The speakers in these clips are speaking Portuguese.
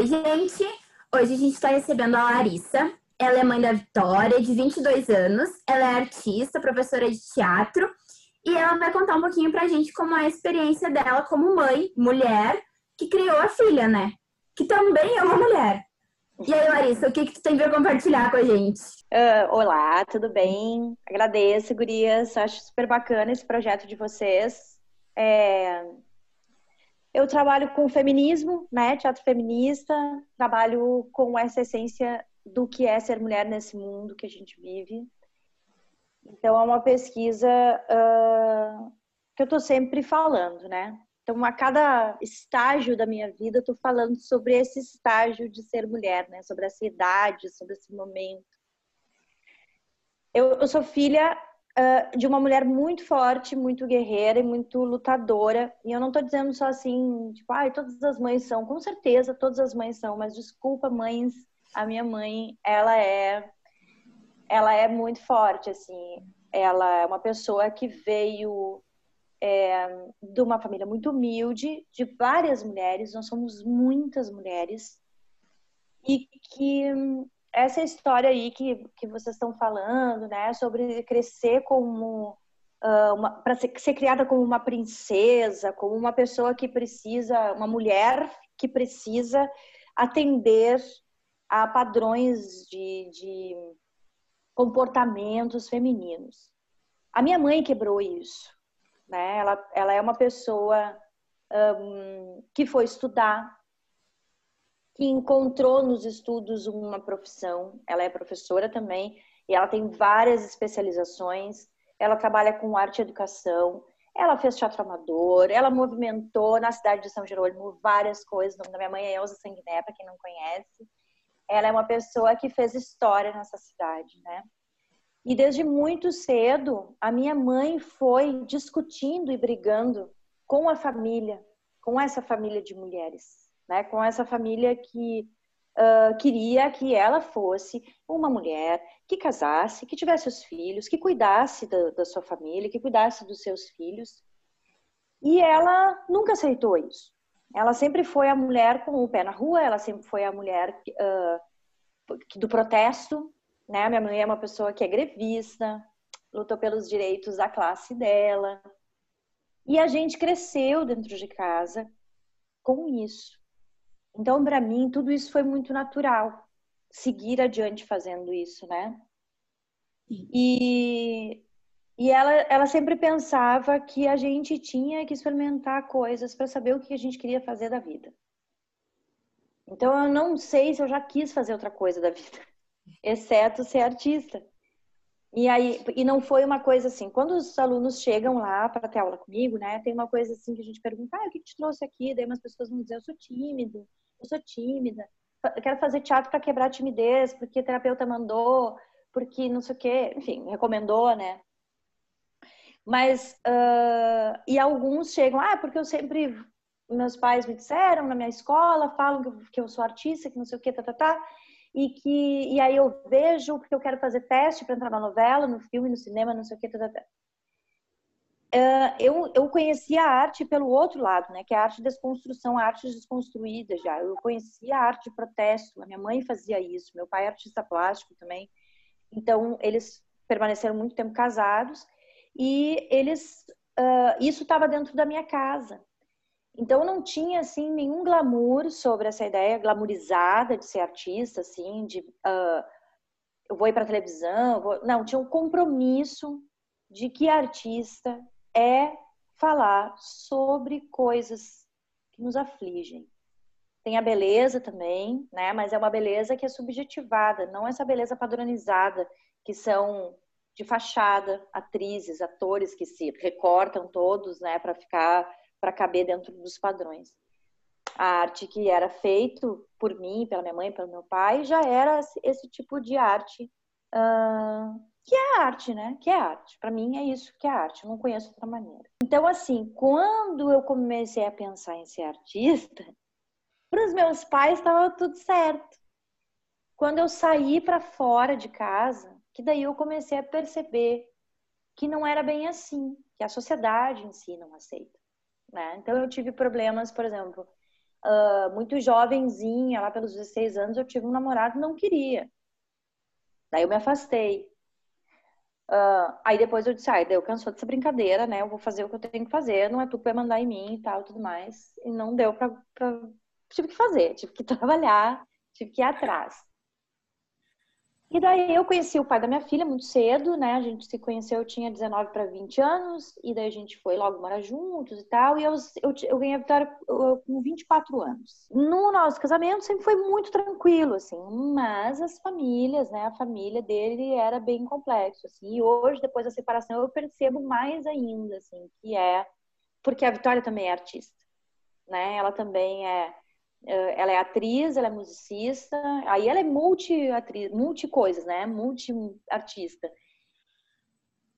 Oi, gente! Hoje a gente está recebendo a Larissa. Ela é mãe da Vitória, de 22 anos. Ela é artista, professora de teatro. E ela vai contar um pouquinho pra gente como é a experiência dela como mãe, mulher, que criou a filha, né? Que também é uma mulher. E aí, Larissa, o que, que tu tem para compartilhar com a gente? Uh, olá, tudo bem? Agradeço, gurias. Acho super bacana esse projeto de vocês. É... Eu trabalho com feminismo, né? Teatro feminista. Trabalho com essa essência do que é ser mulher nesse mundo que a gente vive. Então, é uma pesquisa uh, que eu estou sempre falando, né? Então, a cada estágio da minha vida, eu estou falando sobre esse estágio de ser mulher, né? Sobre essa idade, sobre esse momento. Eu, eu sou filha uh, de uma mulher muito forte, muito guerreira e muito lutadora. E eu não estou dizendo só assim, tipo, ai, ah, todas as mães são. Com certeza, todas as mães são. Mas desculpa, mães, a minha mãe, ela é, ela é muito forte, assim. Ela é uma pessoa que veio é, de uma família muito humilde, de várias mulheres, nós somos muitas mulheres, e que essa história aí que, que vocês estão falando, né, sobre crescer como uh, para ser, ser criada como uma princesa, como uma pessoa que precisa, uma mulher que precisa atender a padrões de, de comportamentos femininos. A minha mãe quebrou isso né? Ela, ela é uma pessoa um, que foi estudar, que encontrou nos estudos uma profissão. Ela é professora também e ela tem várias especializações. Ela trabalha com arte e educação. Ela fez teatro amador, ela movimentou na cidade de São Jerônimo várias coisas. O nome da minha mãe é Elza Sanguiné, para quem não conhece. Ela é uma pessoa que fez história nessa cidade, né? E desde muito cedo, a minha mãe foi discutindo e brigando com a família, com essa família de mulheres, né? com essa família que uh, queria que ela fosse uma mulher que casasse, que tivesse os filhos, que cuidasse da, da sua família, que cuidasse dos seus filhos. E ela nunca aceitou isso. Ela sempre foi a mulher com o pé na rua, ela sempre foi a mulher uh, do protesto, né? Minha mãe é uma pessoa que é grevista, lutou pelos direitos da classe dela. E a gente cresceu dentro de casa com isso. Então, para mim, tudo isso foi muito natural. Seguir adiante fazendo isso, né? E, e ela, ela sempre pensava que a gente tinha que experimentar coisas para saber o que a gente queria fazer da vida. Então, eu não sei se eu já quis fazer outra coisa da vida exceto ser artista. E aí, e não foi uma coisa assim, quando os alunos chegam lá para ter aula comigo, né, tem uma coisa assim que a gente pergunta, ah, o que te trouxe aqui? Daí umas pessoas vão dizer, eu sou tímido, eu sou tímida, eu quero fazer teatro para quebrar a timidez, porque terapeuta mandou, porque não sei o quê, enfim, recomendou, né? Mas, uh, e alguns chegam, ah, porque eu sempre, meus pais me disseram na minha escola, falam que eu sou artista, que não sei o quê, tá, tá, tá e que e aí eu vejo porque eu quero fazer teste para entrar na novela, no filme, no cinema, não sei o que, tá, tá, tá. Uh, eu, eu conheci a arte pelo outro lado, né? Que é a arte de desconstrução, a arte desconstruída já. Eu conhecia a arte de protesto. A minha mãe fazia isso, meu pai é artista plástico também. Então eles permaneceram muito tempo casados e eles uh, isso estava dentro da minha casa. Então não tinha assim nenhum glamour sobre essa ideia glamourizada de ser artista, assim, de uh, eu vou ir para televisão, vou... não tinha um compromisso de que artista é falar sobre coisas que nos afligem. Tem a beleza também, né? Mas é uma beleza que é subjetivada, não essa beleza padronizada que são de fachada, atrizes, atores que se recortam todos, né, para ficar para caber dentro dos padrões. A arte que era feito por mim, pela minha mãe, pelo meu pai, já era esse tipo de arte uh, que é arte, né? Que é arte. Para mim é isso que é arte. Eu não conheço outra maneira. Então, assim, quando eu comecei a pensar em ser artista, para os meus pais estava tudo certo. Quando eu saí para fora de casa, que daí eu comecei a perceber que não era bem assim, que a sociedade em si não aceita. Né? Então eu tive problemas, por exemplo, uh, muito jovenzinha, lá pelos 16 anos, eu tive um namorado e não queria. Daí eu me afastei. Uh, aí depois eu disse, ai, ah, eu cansou dessa brincadeira, né? Eu vou fazer o que eu tenho que fazer, não é tu que vai mandar em mim e tal, tudo mais. E não deu pra, pra... Tive que fazer, tive que trabalhar, tive que ir atrás. E daí eu conheci o pai da minha filha muito cedo, né? A gente se conheceu, eu tinha 19 para 20 anos, e daí a gente foi logo morar juntos e tal. E eu, eu, eu ganhei a Vitória com 24 anos. No nosso casamento sempre foi muito tranquilo, assim, mas as famílias, né? A família dele era bem complexo, assim. E hoje, depois da separação, eu percebo mais ainda, assim, que é porque a Vitória também é artista, né? Ela também é ela é atriz, ela é musicista, aí ela é multi-atriz, multi-coisas, né? Multi-artista.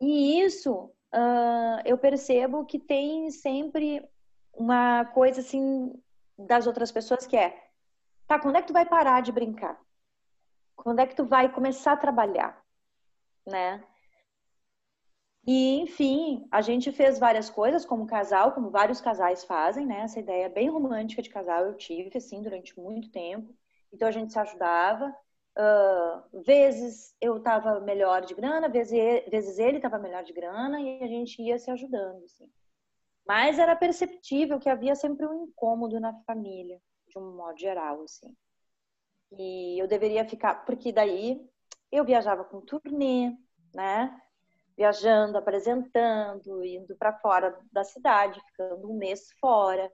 E isso uh, eu percebo que tem sempre uma coisa assim das outras pessoas que é tá, quando é que tu vai parar de brincar? Quando é que tu vai começar a trabalhar? Né? E, enfim, a gente fez várias coisas como casal, como vários casais fazem, né? Essa ideia bem romântica de casal eu tive, assim, durante muito tempo. Então, a gente se ajudava. Uh, vezes eu estava melhor de grana, vezes, ele estava melhor de grana e a gente ia se ajudando, assim. Mas era perceptível que havia sempre um incômodo na família, de um modo geral, assim. E eu deveria ficar, porque daí eu viajava com turnê, né? Viajando, apresentando, indo para fora da cidade, ficando um mês fora.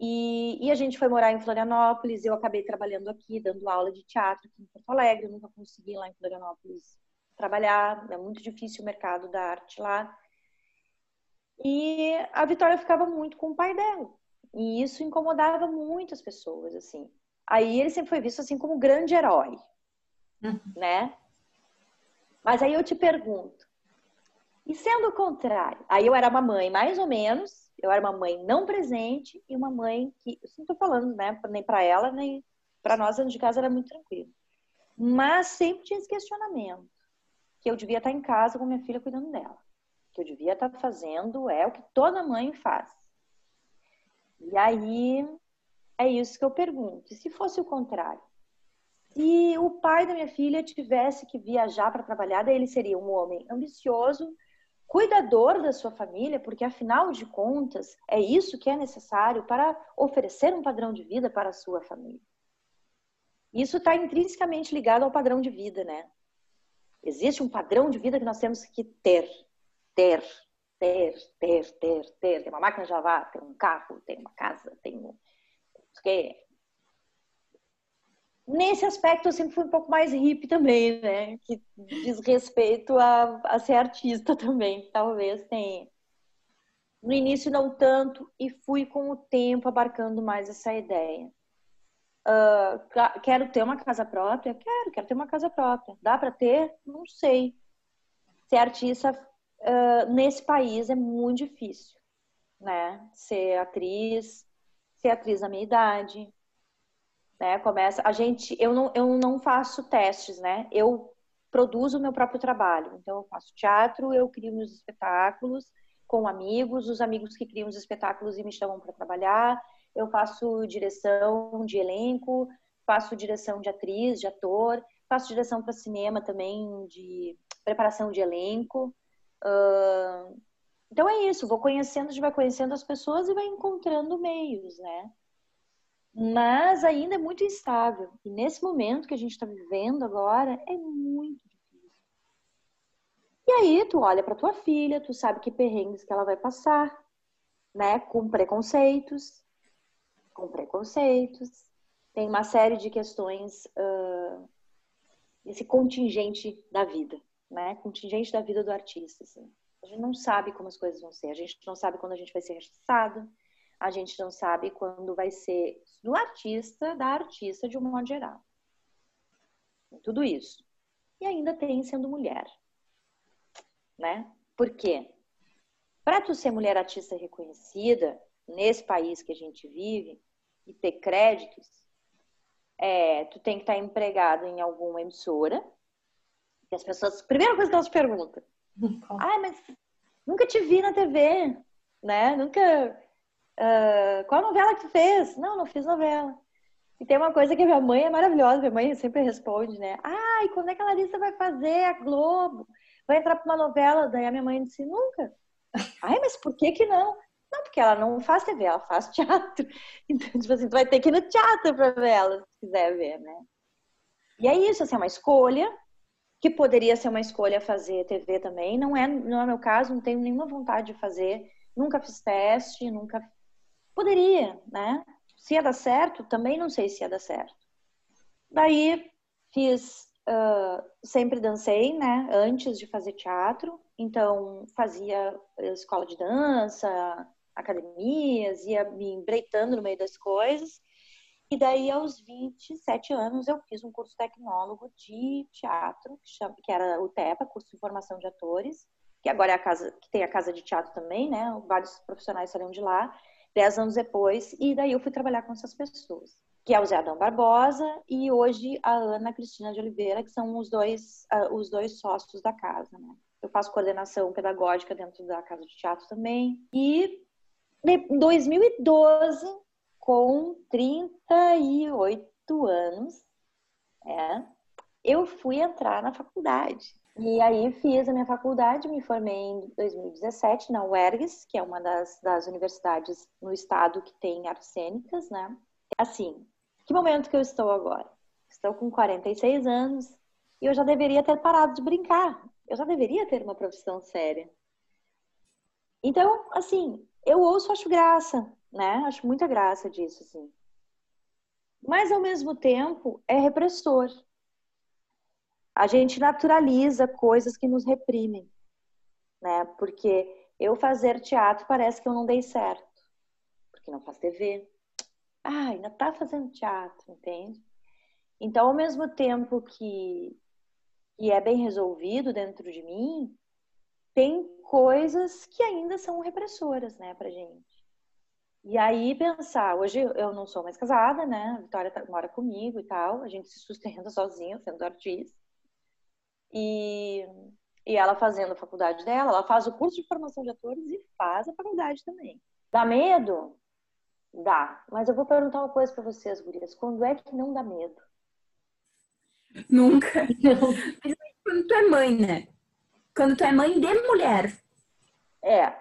E, e, a gente foi morar em Florianópolis. Eu acabei trabalhando aqui, dando aula de teatro aqui em Porto Alegre. Eu nunca consegui lá em Florianópolis trabalhar, é muito difícil o mercado da arte lá. E a Vitória ficava muito com o pai dela. E isso incomodava muito as pessoas, assim. Aí ele sempre foi visto assim como um grande herói, uhum. né? Mas aí eu te pergunto, e sendo o contrário, aí eu era uma mãe mais ou menos, eu era uma mãe não presente e uma mãe que, eu não tô falando, né, nem para ela, nem para nós dentro de casa era muito tranquilo. Mas sempre tinha esse questionamento, que eu devia estar em casa com minha filha cuidando dela. Que eu devia estar fazendo é o que toda mãe faz. E aí é isso que eu pergunto. E se fosse o contrário? Se o pai da minha filha tivesse que viajar para trabalhar, daí ele seria um homem ambicioso, cuidador da sua família, porque afinal de contas é isso que é necessário para oferecer um padrão de vida para a sua família. Isso está intrinsecamente ligado ao padrão de vida, né? Existe um padrão de vida que nós temos que ter, ter, ter, ter, ter, ter. Tem uma máquina de lavar, tem um carro, tem uma casa, tem. O quê? Nesse aspecto, eu sempre fui um pouco mais hippie também, né? Que diz respeito a, a ser artista também, talvez tenha. No início, não tanto, e fui com o tempo abarcando mais essa ideia. Uh, quero ter uma casa própria? Quero, quero ter uma casa própria. Dá para ter? Não sei. Ser artista uh, nesse país é muito difícil, né? Ser atriz, ser atriz na minha idade, né? Começa, a gente, eu não, eu não faço testes, né? Eu produzo o meu próprio trabalho. Então, eu faço teatro, eu crio meus espetáculos com amigos, os amigos que criam os espetáculos e me chamam para trabalhar. Eu faço direção de elenco, faço direção de atriz, de ator, faço direção para cinema também, de preparação de elenco. Uh... Então é isso, vou conhecendo, a gente vai conhecendo as pessoas e vai encontrando meios, né? Mas ainda é muito instável. E nesse momento que a gente está vivendo agora, é muito difícil. E aí, tu olha para tua filha, tu sabe que perrengues que ela vai passar, né? Com preconceitos, com preconceitos. Tem uma série de questões, uh, esse contingente da vida, né? Contingente da vida do artista, assim. A gente não sabe como as coisas vão ser, a gente não sabe quando a gente vai ser rechaçado, a gente não sabe quando vai ser do artista, da artista de um modo geral. Tudo isso. E ainda tem sendo mulher. Né? Por quê? Para tu ser mulher artista reconhecida, nesse país que a gente vive, e ter créditos, é, tu tem que estar empregado em alguma emissora. E as pessoas, primeira coisa que elas perguntam, ah, mas nunca te vi na TV, né? Nunca Uh, qual novela que tu fez? Não, não fiz novela. E tem uma coisa que minha mãe é maravilhosa, minha mãe sempre responde, né? Ai, quando é que a Larissa vai fazer a Globo? Vai entrar pra uma novela? Daí a minha mãe disse, nunca. Ai, mas por que que não? Não, porque ela não faz TV, ela faz teatro. Então, tipo assim, tu vai ter que ir no teatro pra ver ela, se quiser ver, né? E é isso, assim, é uma escolha, que poderia ser uma escolha fazer TV também. Não é, não é meu caso, não tenho nenhuma vontade de fazer. Nunca fiz teste, nunca. Poderia, né? Se ia dar certo, também não sei se ia dar certo. Daí fiz, uh, sempre dancei, né? Antes de fazer teatro. Então fazia escola de dança, academias, ia me embreitando no meio das coisas. E daí, aos 27 anos, eu fiz um curso tecnólogo de teatro, que, que era o TEPA, curso de formação de atores, que agora é a casa, que tem a casa de teatro também, né? Vários profissionais saíram de lá, dez anos depois, e daí eu fui trabalhar com essas pessoas, que é o Zé Adão Barbosa e hoje a Ana Cristina de Oliveira, que são os dois, uh, os dois sócios da casa, né? Eu faço coordenação pedagógica dentro da casa de teatro também. E em 2012 com 38 anos, é, eu fui entrar na faculdade. E aí fiz a minha faculdade, me formei em 2017 na UERGS, que é uma das, das universidades no estado que tem artes cênicas, né? Assim, que momento que eu estou agora? Estou com 46 anos e eu já deveria ter parado de brincar. Eu já deveria ter uma profissão séria. Então, assim, eu ouço, acho graça né? Acho muita graça disso, assim. Mas, ao mesmo tempo, é repressor. A gente naturaliza coisas que nos reprimem, né? Porque eu fazer teatro parece que eu não dei certo. Porque não faz TV. Ah, ainda tá fazendo teatro, entende? Então, ao mesmo tempo que, que é bem resolvido dentro de mim, tem coisas que ainda são repressoras, né, pra gente. E aí pensar, hoje eu não sou mais casada, né? A Vitória tá, mora comigo e tal, a gente se sustenta sozinha, sendo artista. E, e ela fazendo a faculdade dela, ela faz o curso de formação de atores e faz a faculdade também. Dá medo? Dá. Mas eu vou perguntar uma coisa para vocês, gurias. Quando é que não dá medo? Nunca. Quando tu é mãe, né? Quando tu é mãe de mulher. É,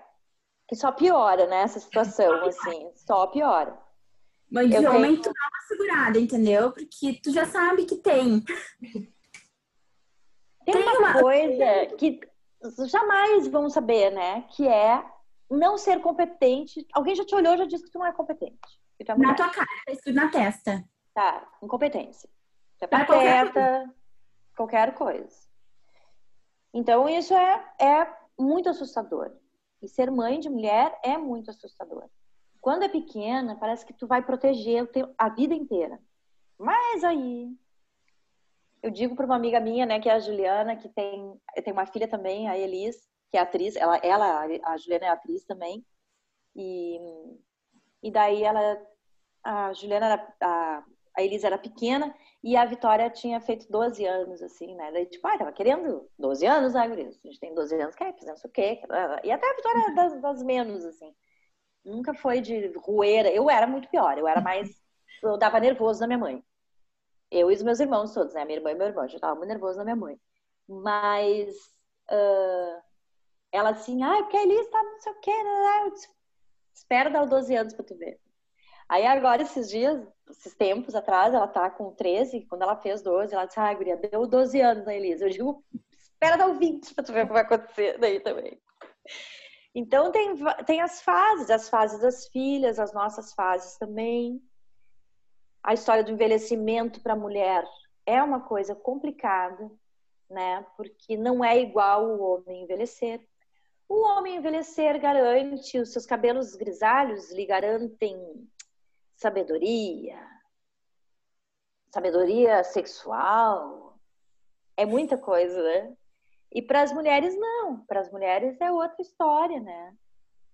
que só piora, né, essa situação, assim, só piora. Mas de homem tenho... tu dá uma segurada, entendeu? Porque tu já sabe que tem. Tem, tem uma, uma coisa que jamais vão saber, né? Que é não ser competente. Alguém já te olhou e já disse que tu não é competente. É na tua cara, tá escrito na testa. Tá, incompetência. Tu é pateta, qualquer, qualquer coisa. Então, isso é, é muito assustador. E ser mãe de mulher é muito assustador. Quando é pequena, parece que tu vai proteger a vida inteira. Mas aí, eu digo para uma amiga minha, né, que é a Juliana, que tem, tem uma filha também, a Elis, que é atriz, ela, ela a Juliana é atriz também. E, e daí ela, a Juliana, era, a, a Elis era pequena e a Vitória tinha feito 12 anos, assim, né? Daí, tipo, ah, tava querendo 12 anos, né, Gurias? A gente tem 12 anos, quer fazer sei o quê. E até a Vitória é das, das menos, assim. Nunca foi de rueira. Eu era muito pior. Eu era mais... Eu dava nervoso na minha mãe. Eu e os meus irmãos todos, né? Minha irmã e meu irmão. Eu já tava muito nervoso na minha mãe. Mas... Uh, ela assim, ah, porque a Elis tá não sei o quê, né? né, né. Eu disse, Espera dar os 12 anos pra tu ver. Aí agora, esses dias, esses tempos atrás, ela tá com 13, quando ela fez 12, ela disse, ah, guria, deu 12 anos na Elisa. Eu digo, espera dar o 20 pra tu ver o que vai acontecer daí também. Então tem, tem as fases, as fases das filhas, as nossas fases também. A história do envelhecimento para a mulher é uma coisa complicada, né? Porque não é igual o homem envelhecer. O homem envelhecer garante, os seus cabelos grisalhos lhe garantem sabedoria, sabedoria sexual, é muita coisa, né? E para as mulheres não, para as mulheres é outra história, né?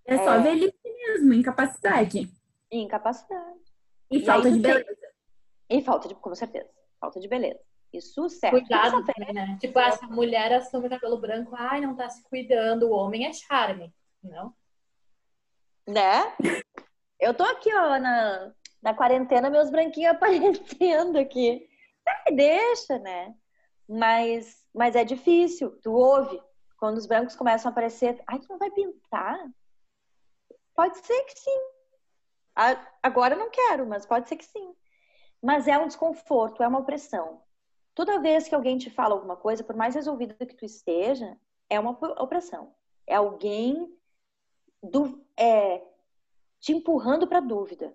É só é... velhice mesmo, incapacidade. Incapacidade. E, e falta de beleza. E falta de, com certeza, falta de beleza. Isso certo. Cuidado, né? Tipo, essa mulher assume cabelo branco, ai, não tá se cuidando, o homem é charme, não? Né? Eu tô aqui, ó, na, na quarentena, meus branquinhos aparecendo aqui. É, deixa, né? Mas, mas é difícil. Tu ouve quando os brancos começam a aparecer. Ai, tu não vai pintar? Pode ser que sim. Agora não quero, mas pode ser que sim. Mas é um desconforto, é uma opressão. Toda vez que alguém te fala alguma coisa, por mais resolvida que tu esteja, é uma opressão. É alguém do, é, te empurrando para dúvida.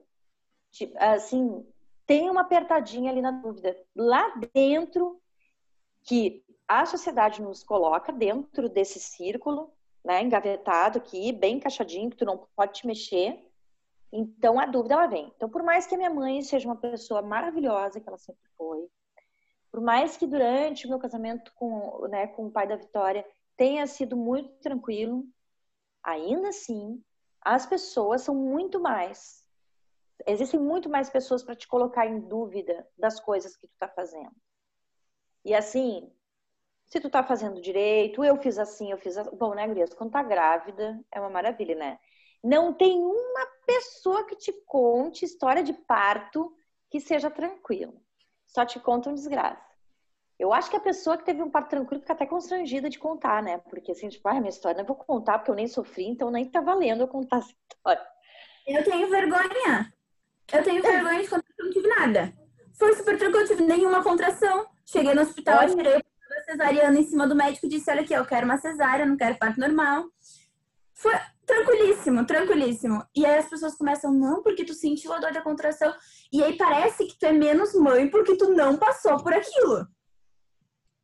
Assim, tem uma apertadinha ali na dúvida. Lá dentro, que a sociedade nos coloca dentro desse círculo, né, engavetado aqui, bem encaixadinho, que tu não pode te mexer. Então a dúvida ela vem. Então, por mais que a minha mãe seja uma pessoa maravilhosa, que ela sempre foi, por mais que durante o meu casamento com, né, com o pai da Vitória tenha sido muito tranquilo, ainda assim, as pessoas são muito mais. Existem muito mais pessoas para te colocar em dúvida das coisas que tu está fazendo. E assim, se tu tá fazendo direito, eu fiz assim, eu fiz assim. Bom, né, Gurias? Quando tá grávida, é uma maravilha, né? Não tem uma pessoa que te conte história de parto que seja tranquilo. Só te contam desgraça. Eu acho que a pessoa que teve um parto tranquilo fica até constrangida de contar, né? Porque assim, tipo, ah, minha história não vou contar porque eu nem sofri, então nem tá valendo eu contar essa história. Eu tenho vergonha. Eu tenho vergonha de contar que eu não tive nada. Foi super tranquilo, eu tive nenhuma contração. Cheguei no hospital, Olha. tirei a cesariana em cima do médico e disse: Olha aqui, eu quero uma cesárea, não quero parto normal. Foi tranquilíssimo, tranquilíssimo. E aí as pessoas começam, não, porque tu sentiu a dor da contração. E aí parece que tu é menos mãe porque tu não passou por aquilo.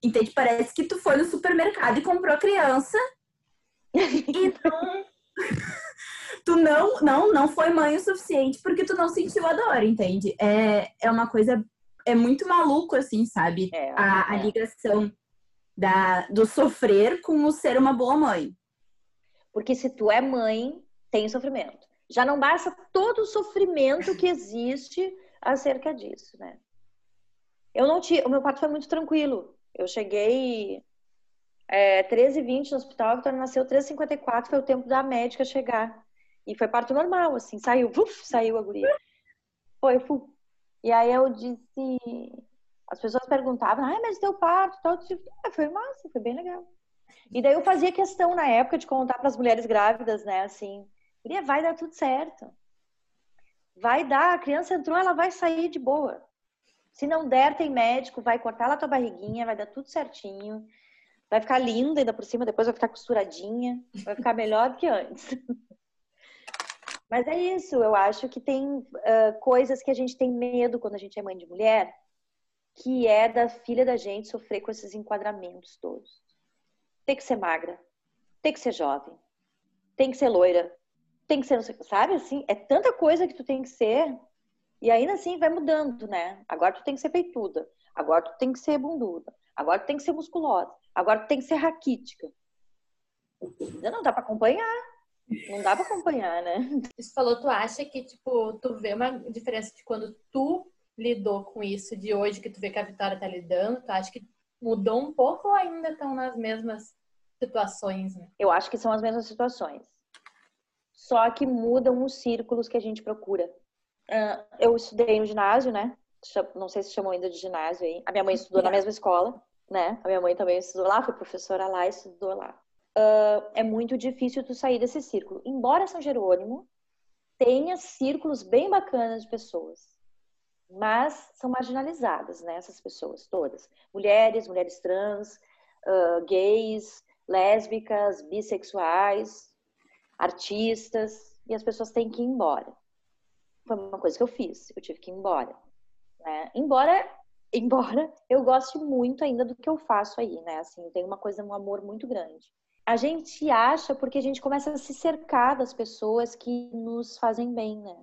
Entende? Parece que tu foi no supermercado e comprou a criança e não. tu não, não, não foi mãe o suficiente porque tu não sentiu a dor, entende? É, é uma coisa. É muito maluco, assim, sabe? É, a, a ligação da, do sofrer com o ser uma boa mãe. Porque se tu é mãe, tem sofrimento. Já não basta todo o sofrimento que existe acerca disso, né? Eu não tinha. O meu parto foi muito tranquilo. Eu cheguei é, 13h20 no hospital, a Vitória nasceu 13h54, foi o tempo da médica chegar. E foi parto normal, assim, saiu, uf, saiu a guria. Foi, fu. E aí eu disse. As pessoas perguntavam, ah, mas deu parto, tal. Tipo, ah, foi massa, foi bem legal. E daí eu fazia questão na época de contar para as mulheres grávidas, né, assim, vai dar tudo certo. Vai dar, a criança entrou, ela vai sair de boa. Se não der, tem médico, vai cortar lá tua barriguinha, vai dar tudo certinho. Vai ficar linda ainda por cima, depois vai ficar costuradinha, vai ficar melhor do que antes. Mas é isso, eu acho que tem uh, coisas que a gente tem medo quando a gente é mãe de mulher, que é da filha da gente sofrer com esses enquadramentos todos. Tem que ser magra, tem que ser jovem, tem que ser loira, tem que ser, sabe assim? É tanta coisa que tu tem que ser e ainda assim vai mudando, né? Agora tu tem que ser peituda, agora tu tem que ser bunduda, agora tu tem que ser musculosa, agora tu tem que ser raquítica. Não dá para acompanhar. Não dá para acompanhar, né? Você falou, tu acha que, tipo, tu vê uma diferença de quando tu lidou com isso de hoje que tu vê que a Vitória tá lidando? Tu acha que mudou um pouco ou ainda estão nas mesmas situações? Né? Eu acho que são as mesmas situações. Só que mudam os círculos que a gente procura. Uh, eu estudei no ginásio, né? Não sei se chamam ainda de ginásio aí. A minha mãe estudou na mesma escola, né? A minha mãe também estudou lá, foi professora lá, estudou lá. Uh, é muito difícil tu sair desse círculo. Embora São Jerônimo tenha círculos bem bacanas de pessoas, mas são marginalizadas, né? Essas pessoas todas. Mulheres, mulheres trans, uh, gays, lésbicas, bissexuais, artistas, e as pessoas têm que ir embora foi uma coisa que eu fiz, eu tive que ir embora. Né? Embora, embora eu goste muito ainda do que eu faço aí, né? Assim, tem uma coisa, um amor muito grande. A gente acha porque a gente começa a se cercar das pessoas que nos fazem bem, né?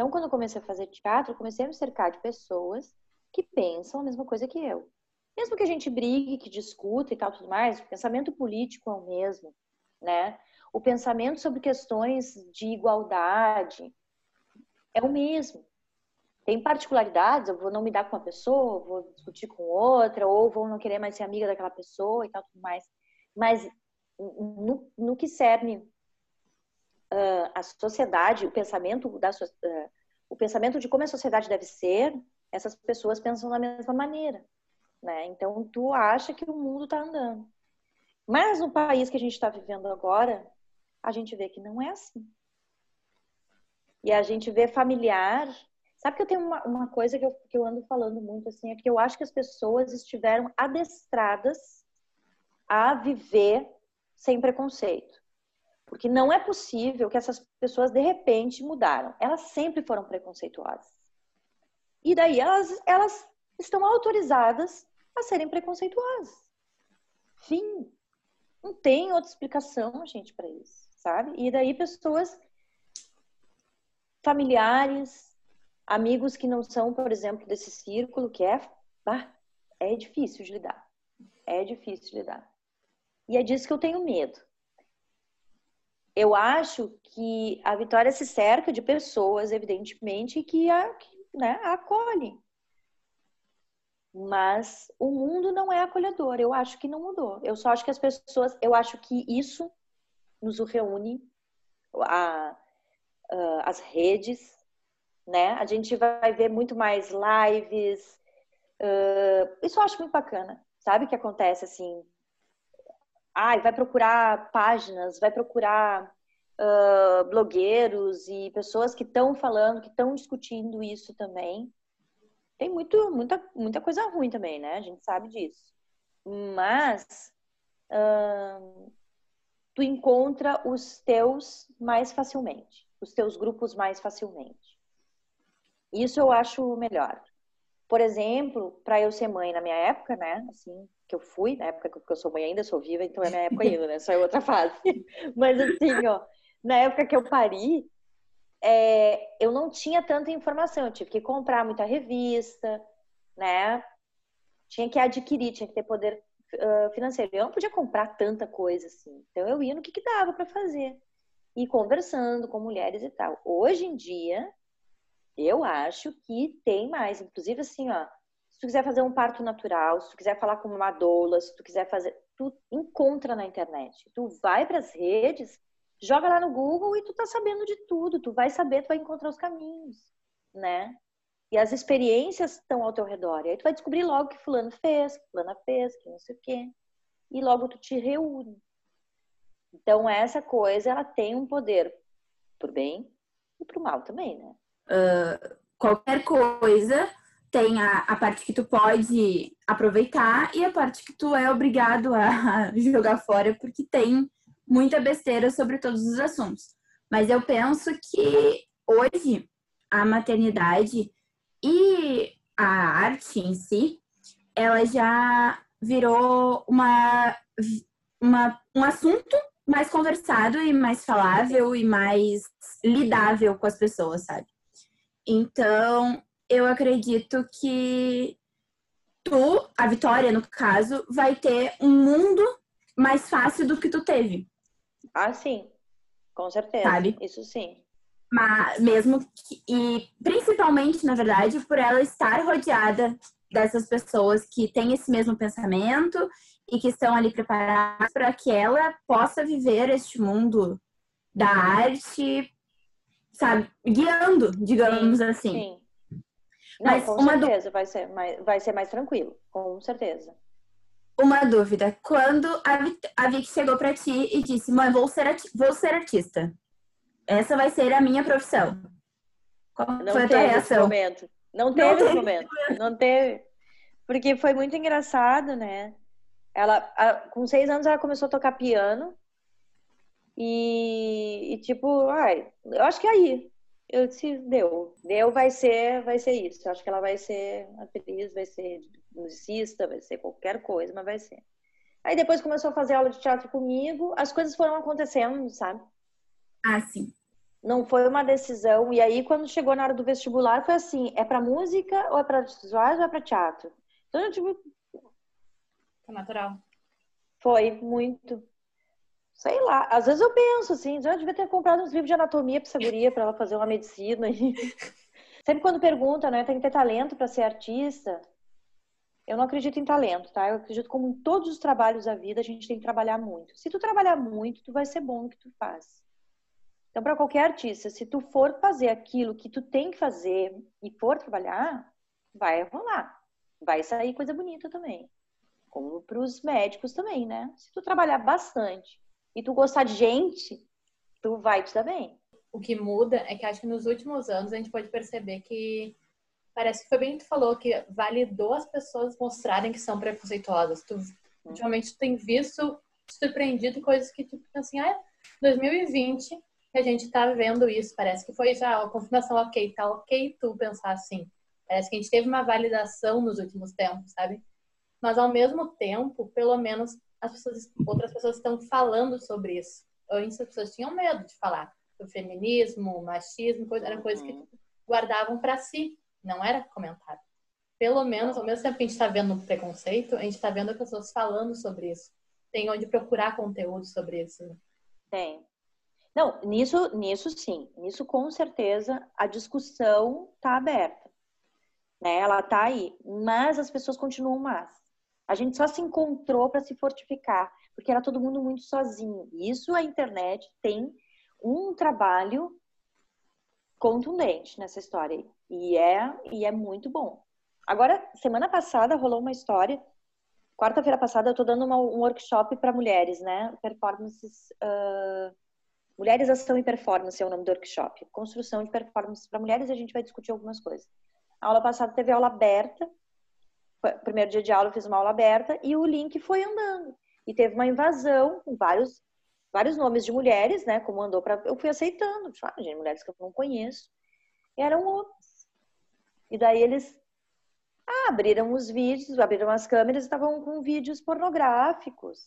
Então, quando eu comecei a fazer teatro, eu comecei a me cercar de pessoas que pensam a mesma coisa que eu. Mesmo que a gente brigue, que discuta e tal, tudo mais, o pensamento político é o mesmo, né? O pensamento sobre questões de igualdade, é o mesmo. Tem particularidades, eu vou não me dar com uma pessoa, vou discutir com outra, ou vou não querer mais ser amiga daquela pessoa e tal, tudo mais. Mas no, no que cerne uh, a sociedade, o pensamento da uh, o pensamento de como a sociedade deve ser, essas pessoas pensam da mesma maneira, né? Então tu acha que o mundo está andando, mas no país que a gente está vivendo agora, a gente vê que não é assim. E a gente vê familiar. Sabe que eu tenho uma, uma coisa que eu, que eu ando falando muito assim, é que eu acho que as pessoas estiveram adestradas a viver sem preconceito. Porque não é possível que essas pessoas de repente mudaram. Elas sempre foram preconceituosas. E daí elas, elas estão autorizadas a serem preconceituosas. Fim. Não tem outra explicação, gente, para isso, sabe? E daí pessoas familiares, amigos que não são, por exemplo, desse círculo, que é, bah, é difícil de lidar. É difícil de lidar. E é disso que eu tenho medo eu acho que a Vitória se cerca de pessoas, evidentemente, que a, né, a acolhem. Mas o mundo não é acolhedor. Eu acho que não mudou. Eu só acho que as pessoas. Eu acho que isso nos reúne, a, as redes, né? A gente vai ver muito mais lives. Uh, isso eu acho muito bacana. Sabe o que acontece assim? Ai, vai procurar páginas, vai procurar uh, blogueiros e pessoas que estão falando, que estão discutindo isso também. Tem muito, muita, muita coisa ruim também, né? A gente sabe disso. Mas uh, tu encontra os teus mais facilmente, os teus grupos mais facilmente. Isso eu acho melhor. Por exemplo, para eu ser mãe na minha época, né? Assim, que eu fui, na época que eu sou mãe ainda sou viva, então é minha época ainda, né? Só é outra fase. Mas assim, ó, na época que eu pari, é, eu não tinha tanta informação, eu tive que comprar muita revista, né? Tinha que adquirir, tinha que ter poder uh, financeiro. Eu não podia comprar tanta coisa assim. Então eu ia no que, que dava para fazer. E conversando com mulheres e tal. Hoje em dia, eu acho que tem mais. Inclusive, assim, ó, se tu quiser fazer um parto natural, se tu quiser falar com uma doula, se tu quiser fazer, tu encontra na internet. Tu vai para as redes, joga lá no Google e tu tá sabendo de tudo. Tu vai saber, tu vai encontrar os caminhos, né? E as experiências estão ao teu redor. E aí tu vai descobrir logo que fulano fez, que fulana fez, que não sei o quê. E logo tu te reúne. Então essa coisa, ela tem um poder pro bem e pro mal também, né? Uh, qualquer coisa tem a, a parte que tu pode aproveitar e a parte que tu é obrigado a jogar fora, porque tem muita besteira sobre todos os assuntos. Mas eu penso que hoje a maternidade e a arte em si, ela já virou uma, uma, um assunto mais conversado e mais falável e mais lidável com as pessoas, sabe? Então, eu acredito que tu, a Vitória, no caso, vai ter um mundo mais fácil do que tu teve. Ah, sim. Com certeza. Sabe? Isso sim. Mas mesmo que, e principalmente, na verdade, por ela estar rodeada dessas pessoas que têm esse mesmo pensamento e que estão ali preparadas para que ela possa viver este mundo da arte, sabe, guiando, digamos sim, assim. Sim. Não, Mas com uma certeza du... vai, ser mais, vai ser mais tranquilo, com certeza. Uma dúvida. Quando a, a Vicky chegou para ti e disse, mãe, vou ser, vou ser artista. Essa vai ser a minha profissão. Qual não foi a tua reação? Momento. Não teve não esse momento. Não teve. Porque foi muito engraçado, né? Ela, a, com seis anos, ela começou a tocar piano. E, e tipo, ai, eu acho que é aí eu disse, deu. Deu vai ser, vai ser isso. Eu acho que ela vai ser atriz, vai ser musicista, vai ser qualquer coisa, mas vai ser. Aí depois começou a fazer aula de teatro comigo, as coisas foram acontecendo, sabe? Ah, sim. Não foi uma decisão. E aí, quando chegou na hora do vestibular, foi assim: é para música, ou é para visuais, ou é para teatro? Então, eu, tipo. Foi natural. Foi, muito. Sei lá, às vezes eu penso assim, já devia ter comprado uns livros de anatomia para essa guria, para ela fazer uma medicina. Sempre quando pergunta, né, tem que ter talento para ser artista. Eu não acredito em talento, tá? Eu acredito como em todos os trabalhos da vida, a gente tem que trabalhar muito. Se tu trabalhar muito, tu vai ser bom no que tu faz. Então, para qualquer artista, se tu for fazer aquilo que tu tem que fazer e for trabalhar, vai rolar. Vai sair coisa bonita também. Como para os médicos também, né? Se tu trabalhar bastante e tu gostar de gente, tu vai te dar bem. O que muda é que acho que nos últimos anos a gente pode perceber que parece que foi bem que tu falou que validou as pessoas mostrarem que são preconceituosas. Tu, ultimamente tu tem visto, surpreendido coisas que tu assim, ah, 2020 que a gente tá vendo isso, parece que foi já a confirmação, ok, tá ok tu pensar assim. Parece que a gente teve uma validação nos últimos tempos, sabe? Mas ao mesmo tempo, pelo menos as pessoas, outras pessoas estão falando sobre isso. Antes as pessoas tinham medo de falar do feminismo, machismo, coisa, eram coisas que uhum. guardavam para si não era comentado. Pelo menos, ao mesmo tempo que a gente está vendo preconceito, a gente está vendo pessoas falando sobre isso. Tem onde procurar conteúdo sobre isso. Né? Tem. Não, nisso, nisso sim. Nisso, com certeza, a discussão está aberta. Né? Ela está aí. Mas as pessoas continuam más. A gente só se encontrou para se fortificar, porque era todo mundo muito sozinho. Isso a internet tem um trabalho contundente nessa história. E é, e é muito bom. Agora, semana passada rolou uma história. Quarta-feira passada eu estou dando uma, um workshop para mulheres, né? Performances. Uh, mulheres Ação e Performance é o nome do workshop. Construção de performances para mulheres e a gente vai discutir algumas coisas. A aula passada teve aula aberta. Primeiro dia de aula eu fiz uma aula aberta e o link foi andando. E teve uma invasão com vários, vários nomes de mulheres, né? Como andou para. Eu fui aceitando. Ah, gente, mulheres que eu não conheço. E eram homens. E daí eles ah, abriram os vídeos, abriram as câmeras e estavam com vídeos pornográficos.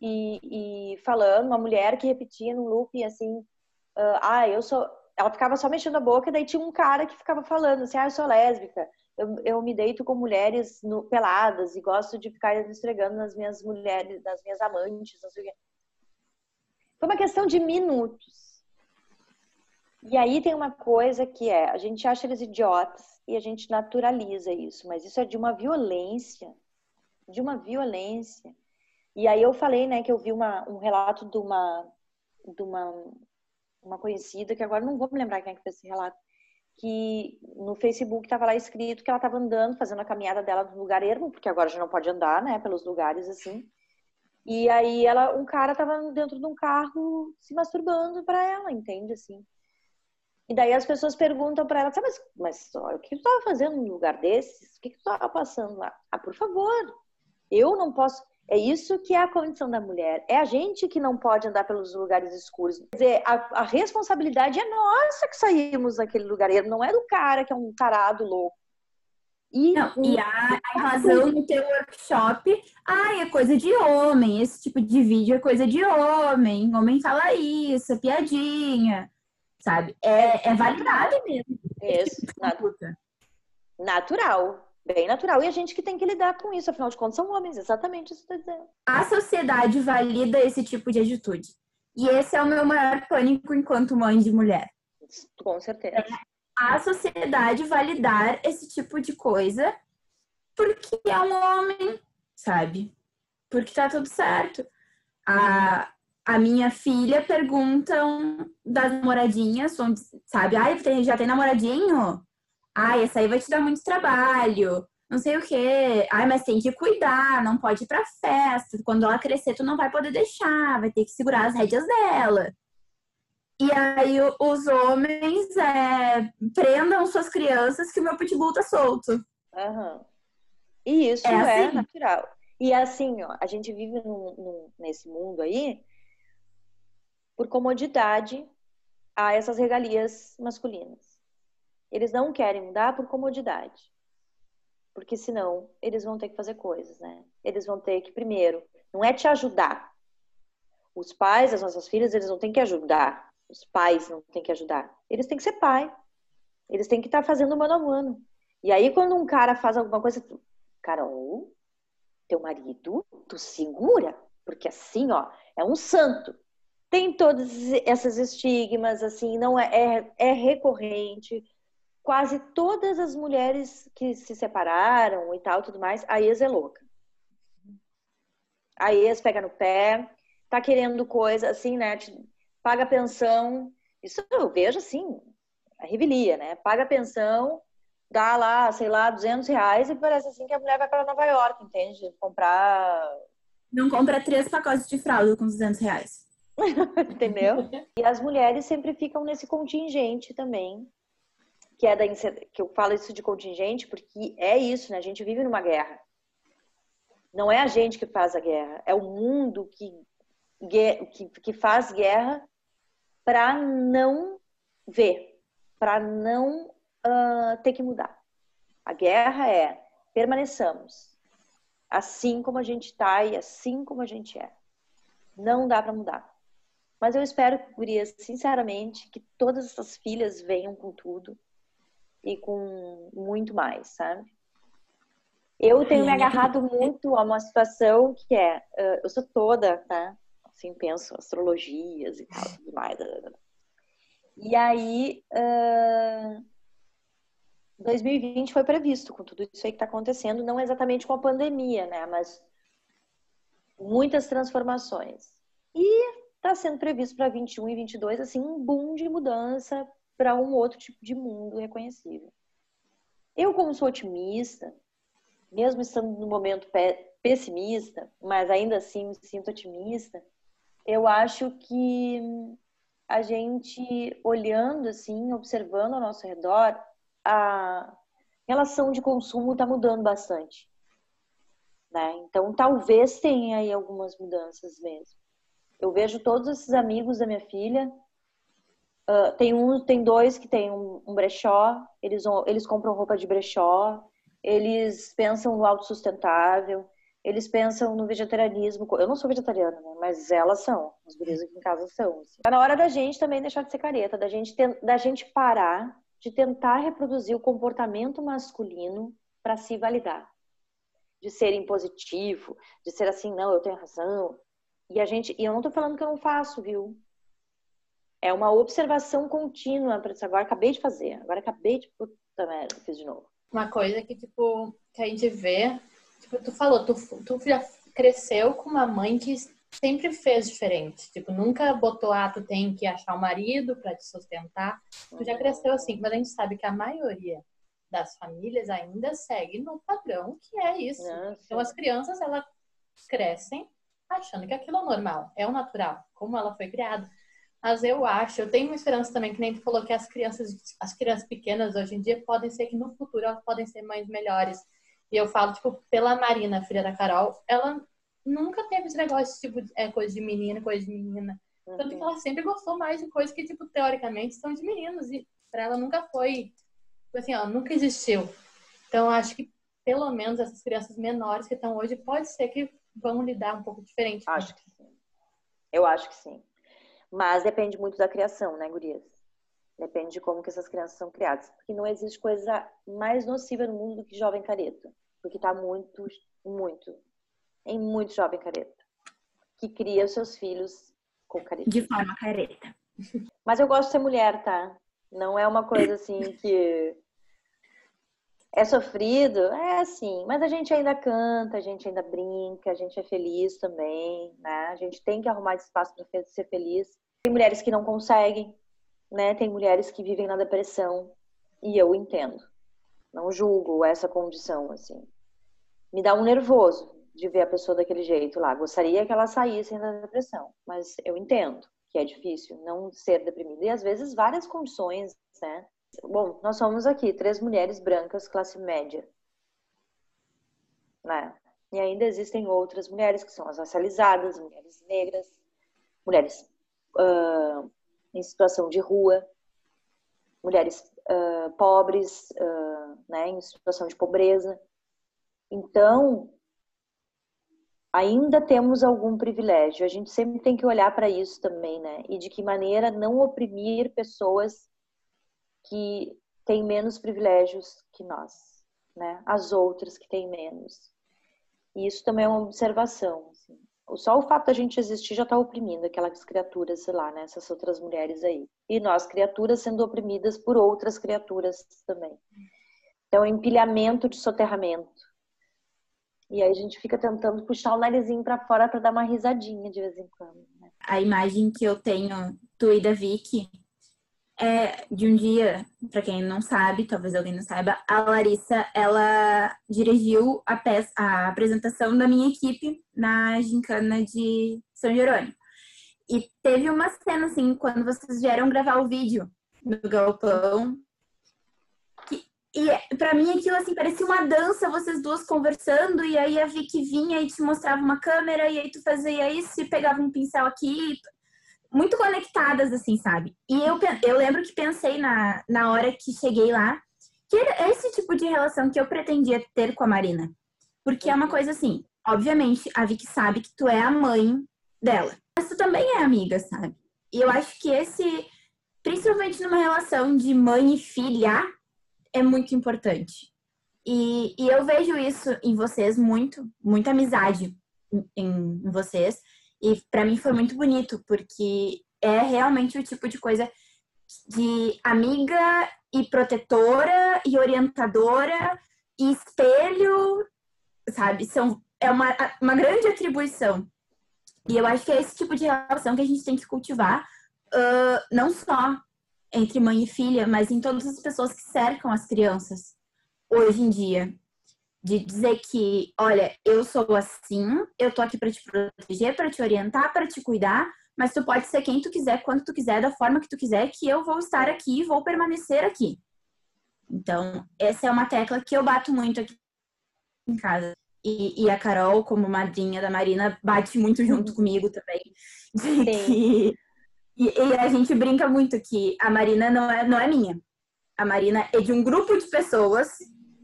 E, e, falando, uma mulher que repetia no loop assim, uh, ah, eu sou. Ela ficava só mexendo a boca, e daí tinha um cara que ficava falando assim, ah, eu sou lésbica, eu, eu me deito com mulheres no, peladas e gosto de ficar esfregando nas minhas mulheres, nas minhas amantes, não sei o quê. Foi uma questão de minutos. E aí tem uma coisa que é, a gente acha eles idiotas, e a gente naturaliza isso, mas isso é de uma violência, de uma violência. E aí eu falei, né, que eu vi uma, um relato de uma, de uma, uma conhecida, que agora não vou me lembrar quem é que fez esse relato, que no Facebook estava lá escrito que ela estava andando, fazendo a caminhada dela no lugar ermo, porque agora já não pode andar, né, pelos lugares assim. E aí ela, um cara estava dentro de um carro se masturbando para ela, entende assim? E daí as pessoas perguntam para ela, mas, mas o que tu estava fazendo num lugar desses? O que, que tu estava passando lá? Ah, por favor, eu não posso. É isso que é a condição da mulher. É a gente que não pode andar pelos lugares escuros. Quer dizer, a, a responsabilidade é nossa que saímos daquele lugar, não é do cara que é um tarado louco. E, não, e invasão no teu workshop, ai, é coisa de homem, esse tipo de vídeo é coisa de homem, homem fala isso, é piadinha sabe? É, é validade mesmo. Isso, natural. Bem natural. E a gente que tem que lidar com isso, afinal de contas, são homens, exatamente isso que eu tô dizendo. A sociedade valida esse tipo de atitude. E esse é o meu maior pânico enquanto mãe de mulher. Com certeza. É a sociedade validar esse tipo de coisa porque é um homem, sabe? Porque tá tudo certo. A, a minha filha perguntam das namoradinhas, onde, sabe? Ai, já tem namoradinho? Ai, essa aí vai te dar muito trabalho. Não sei o quê. Ai, mas tem que cuidar, não pode ir pra festa. Quando ela crescer, tu não vai poder deixar, vai ter que segurar as rédeas dela. E aí os homens é, prendam suas crianças que o meu pitbull tá solto. Uhum. E isso é, é assim. natural. E assim, ó, a gente vive num, num, nesse mundo aí por comodidade a essas regalias masculinas. Eles não querem mudar por comodidade. Porque senão eles vão ter que fazer coisas, né? Eles vão ter que, primeiro, não é te ajudar. Os pais, as nossas filhas, eles não têm que ajudar. Os pais não têm que ajudar. Eles têm que ser pai. Eles têm que estar fazendo mano a mano. E aí, quando um cara faz alguma coisa, tu, Carol, teu marido, tu segura, porque assim, ó, é um santo tem todos esses estigmas, assim, não é, é, é, recorrente. Quase todas as mulheres que se separaram e tal, tudo mais, a ex é louca. A ex pega no pé, tá querendo coisa, assim, né? Paga pensão, Isso eu vejo assim, a revelia, né? Paga pensão, dá lá, sei lá, 200 reais e parece assim que a mulher vai para Nova York, entende? Comprar. Não compra três pacotes de fralda com 200 reais. Entendeu? E as mulheres sempre ficam nesse contingente também, que é da que eu falo isso de contingente porque é isso, né? A gente vive numa guerra. Não é a gente que faz a guerra, é o mundo que que, que faz guerra para não ver, para não uh, ter que mudar. A guerra é permaneçamos assim como a gente está e assim como a gente é. Não dá para mudar. Mas eu espero, Gurias, sinceramente, que todas essas filhas venham com tudo e com muito mais, sabe? Eu tenho me agarrado muito a uma situação que é, uh, eu sou toda, tá? Assim, penso astrologias e tal, tudo mais. E aí, uh, 2020 foi previsto com tudo isso aí que está acontecendo, não exatamente com a pandemia, né? Mas muitas transformações. E está sendo previsto para 21 e 22 assim um boom de mudança para um outro tipo de mundo reconhecível. Eu, como sou otimista, mesmo estando no momento pessimista, mas ainda assim me sinto otimista, eu acho que a gente olhando assim, observando ao nosso redor, a relação de consumo está mudando bastante. Né? Então, talvez tenha aí algumas mudanças mesmo. Eu vejo todos esses amigos da minha filha. Uh, tem um, tem dois que tem um, um, brechó. Eles, eles compram roupa de brechó. Eles pensam no autossustentável. Eles pensam no vegetarianismo. Eu não sou vegetariana, né? Mas elas são. Os gurias aqui em casa são. Assim. Tá na hora da gente também deixar de ser careta, da gente, da gente parar de tentar reproduzir o comportamento masculino para se validar. De ser impositivo, de ser assim, não, eu tenho razão. E a gente, e eu não estou falando que eu não faço, viu? É uma observação contínua para isso. Agora acabei de fazer, agora acabei de puta merda, fiz de novo. Uma coisa que tipo que a gente vê, tipo, tu falou, tu, tu já cresceu com uma mãe que sempre fez diferente. Tipo, nunca botou, ah, tu tem que achar um marido para te sustentar. Tu já cresceu assim. Mas a gente sabe que a maioria das famílias ainda segue no padrão que é isso. Nossa. Então, as crianças, elas crescem achando que aquilo é normal, é o natural, como ela foi criada. Mas eu acho, eu tenho uma esperança também, que nem tu falou que as crianças, as crianças pequenas hoje em dia podem ser que no futuro elas podem ser mães melhores. E eu falo, tipo, pela Marina, filha da Carol, ela nunca teve esse negócio, tipo, é coisa de menina, coisa de menina. Uhum. Tanto que ela sempre gostou mais de coisas que, tipo, teoricamente são de meninos. E pra ela nunca foi, tipo assim, ó, nunca existiu. Então, acho que pelo menos essas crianças menores que estão hoje, pode ser que vão lidar um pouco diferente. Acho que sim. Eu acho que sim. Mas depende muito da criação, né, gurias? Depende de como que essas crianças são criadas. Porque não existe coisa mais nociva no mundo do que jovem careta. Porque tá muito, muito em muito jovem careta, que cria os seus filhos com careta. De forma careta. Mas eu gosto de ser mulher, tá? Não é uma coisa assim que é sofrido, é assim, mas a gente ainda canta, a gente ainda brinca, a gente é feliz também, né? A gente tem que arrumar espaço para ser feliz. Tem mulheres que não conseguem, né? Tem mulheres que vivem na depressão e eu entendo. Não julgo essa condição assim. Me dá um nervoso, de ver a pessoa daquele jeito lá. Gostaria que ela saísse da depressão, mas eu entendo que é difícil não ser deprimida e às vezes várias condições, né? Bom, nós somos aqui três mulheres brancas classe média, né? E ainda existem outras mulheres que são as racializadas, mulheres negras, mulheres uh, em situação de rua, mulheres uh, pobres, uh, né, em situação de pobreza. Então, ainda temos algum privilégio. A gente sempre tem que olhar para isso também, né? E de que maneira não oprimir pessoas que têm menos privilégios que nós, né? As outras que têm menos. E isso também é uma observação. Assim. Só o fato da gente existir já está oprimindo aquelas criaturas, sei lá, né? Essas outras mulheres aí. E nós, criaturas, sendo oprimidas por outras criaturas também. Então, empilhamento de soterramento e aí a gente fica tentando puxar o narizinho para fora para dar uma risadinha de vez em quando. Né? A imagem que eu tenho do e da Vicky é de um dia, para quem não sabe, talvez alguém não saiba, a Larissa, ela dirigiu a, peça, a apresentação da minha equipe na gincana de São Jerônimo. E teve uma cena, assim, quando vocês vieram gravar o vídeo no galpão, e para mim aquilo assim parecia uma dança, vocês duas conversando, e aí a Vicky vinha e te mostrava uma câmera, e aí tu fazia isso e pegava um pincel aqui, muito conectadas, assim, sabe? E eu, eu lembro que pensei na, na hora que cheguei lá, que era esse tipo de relação que eu pretendia ter com a Marina. Porque é uma coisa assim, obviamente, a Vicky sabe que tu é a mãe dela, mas tu também é amiga, sabe? E eu acho que esse, principalmente numa relação de mãe e filha, é muito importante. E, e eu vejo isso em vocês muito, muita amizade em, em vocês. E para mim foi muito bonito, porque é realmente o tipo de coisa de amiga e protetora e orientadora e espelho, sabe? São, é uma, uma grande atribuição. E eu acho que é esse tipo de relação que a gente tem que cultivar, uh, não só entre mãe e filha, mas em todas as pessoas que cercam as crianças hoje em dia. De dizer que, olha, eu sou assim, eu tô aqui para te proteger, para te orientar, para te cuidar, mas tu pode ser quem tu quiser, quando tu quiser, da forma que tu quiser, que eu vou estar aqui e vou permanecer aqui. Então, essa é uma tecla que eu bato muito aqui em casa. E, e a Carol, como madrinha da Marina, bate muito junto comigo também. Que e, e, a gente brinca muito que a Marina não é, não é minha. A Marina é de um grupo de pessoas.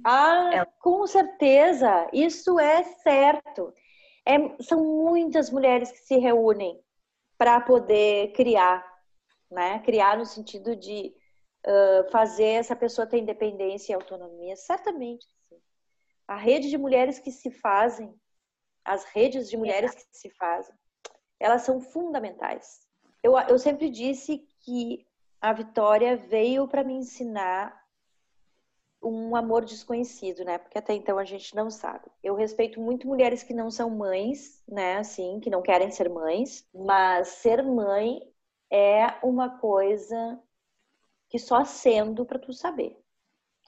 Ah, Ela... com certeza. Isso é certo. É, são muitas mulheres que se reúnem para poder criar, né? Criar no sentido de uh, fazer essa pessoa ter independência e autonomia. Certamente. Sim. A rede de mulheres que se fazem, as redes de mulheres é. que se fazem, elas são fundamentais eu, eu sempre disse que a Vitória veio para me ensinar um amor desconhecido, né? Porque até então a gente não sabe. Eu respeito muito mulheres que não são mães, né? Assim, que não querem ser mães, mas ser mãe é uma coisa que só sendo para tu saber.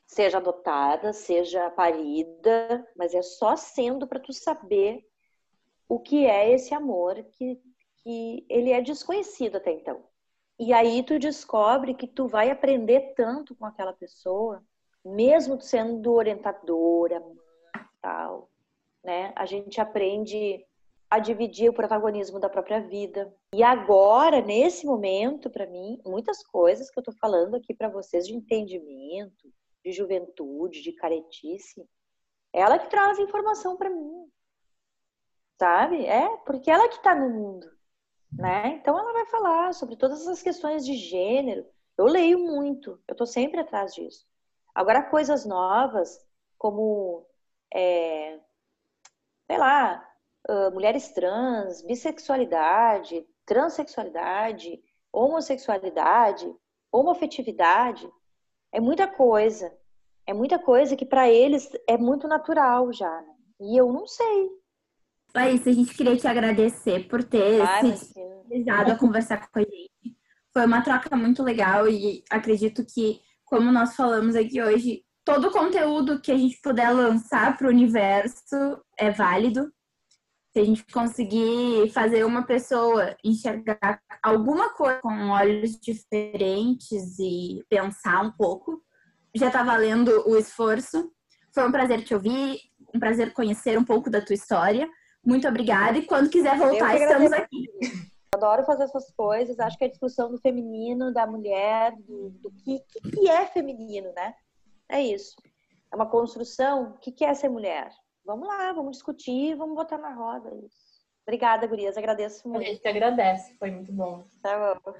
Seja adotada, seja parida, mas é só sendo para tu saber o que é esse amor que que ele é desconhecido até então. E aí tu descobre que tu vai aprender tanto com aquela pessoa, mesmo sendo orientadora, tal, né? A gente aprende a dividir o protagonismo da própria vida. E agora, nesse momento, para mim, muitas coisas que eu tô falando aqui para vocês de entendimento, de juventude, de caretice, ela que traz informação para mim. Sabe? É, porque ela que tá no mundo né? Então ela vai falar sobre todas essas questões de gênero. Eu leio muito, eu estou sempre atrás disso. Agora, coisas novas, como, é, sei lá, uh, mulheres trans, bissexualidade, transexualidade, homossexualidade, homofetividade, é muita coisa. É muita coisa que para eles é muito natural já. Né? E eu não sei. Laís, a gente queria te agradecer por ter Ai, se disponibilizado a conversar com a gente. Foi uma troca muito legal e acredito que, como nós falamos aqui hoje, todo o conteúdo que a gente puder lançar para o universo é válido. Se a gente conseguir fazer uma pessoa enxergar alguma coisa com olhos diferentes e pensar um pouco, já está valendo o esforço. Foi um prazer te ouvir, um prazer conhecer um pouco da tua história. Muito obrigada e quando quiser voltar, estamos aqui. Adoro fazer essas coisas. Acho que a discussão do feminino, da mulher, do, do que, que é feminino, né? É isso. É uma construção. O que é ser mulher? Vamos lá, vamos discutir, vamos botar na roda isso. Obrigada, Gurias. Agradeço muito. A gente que agradece, foi muito bom. Tá bom.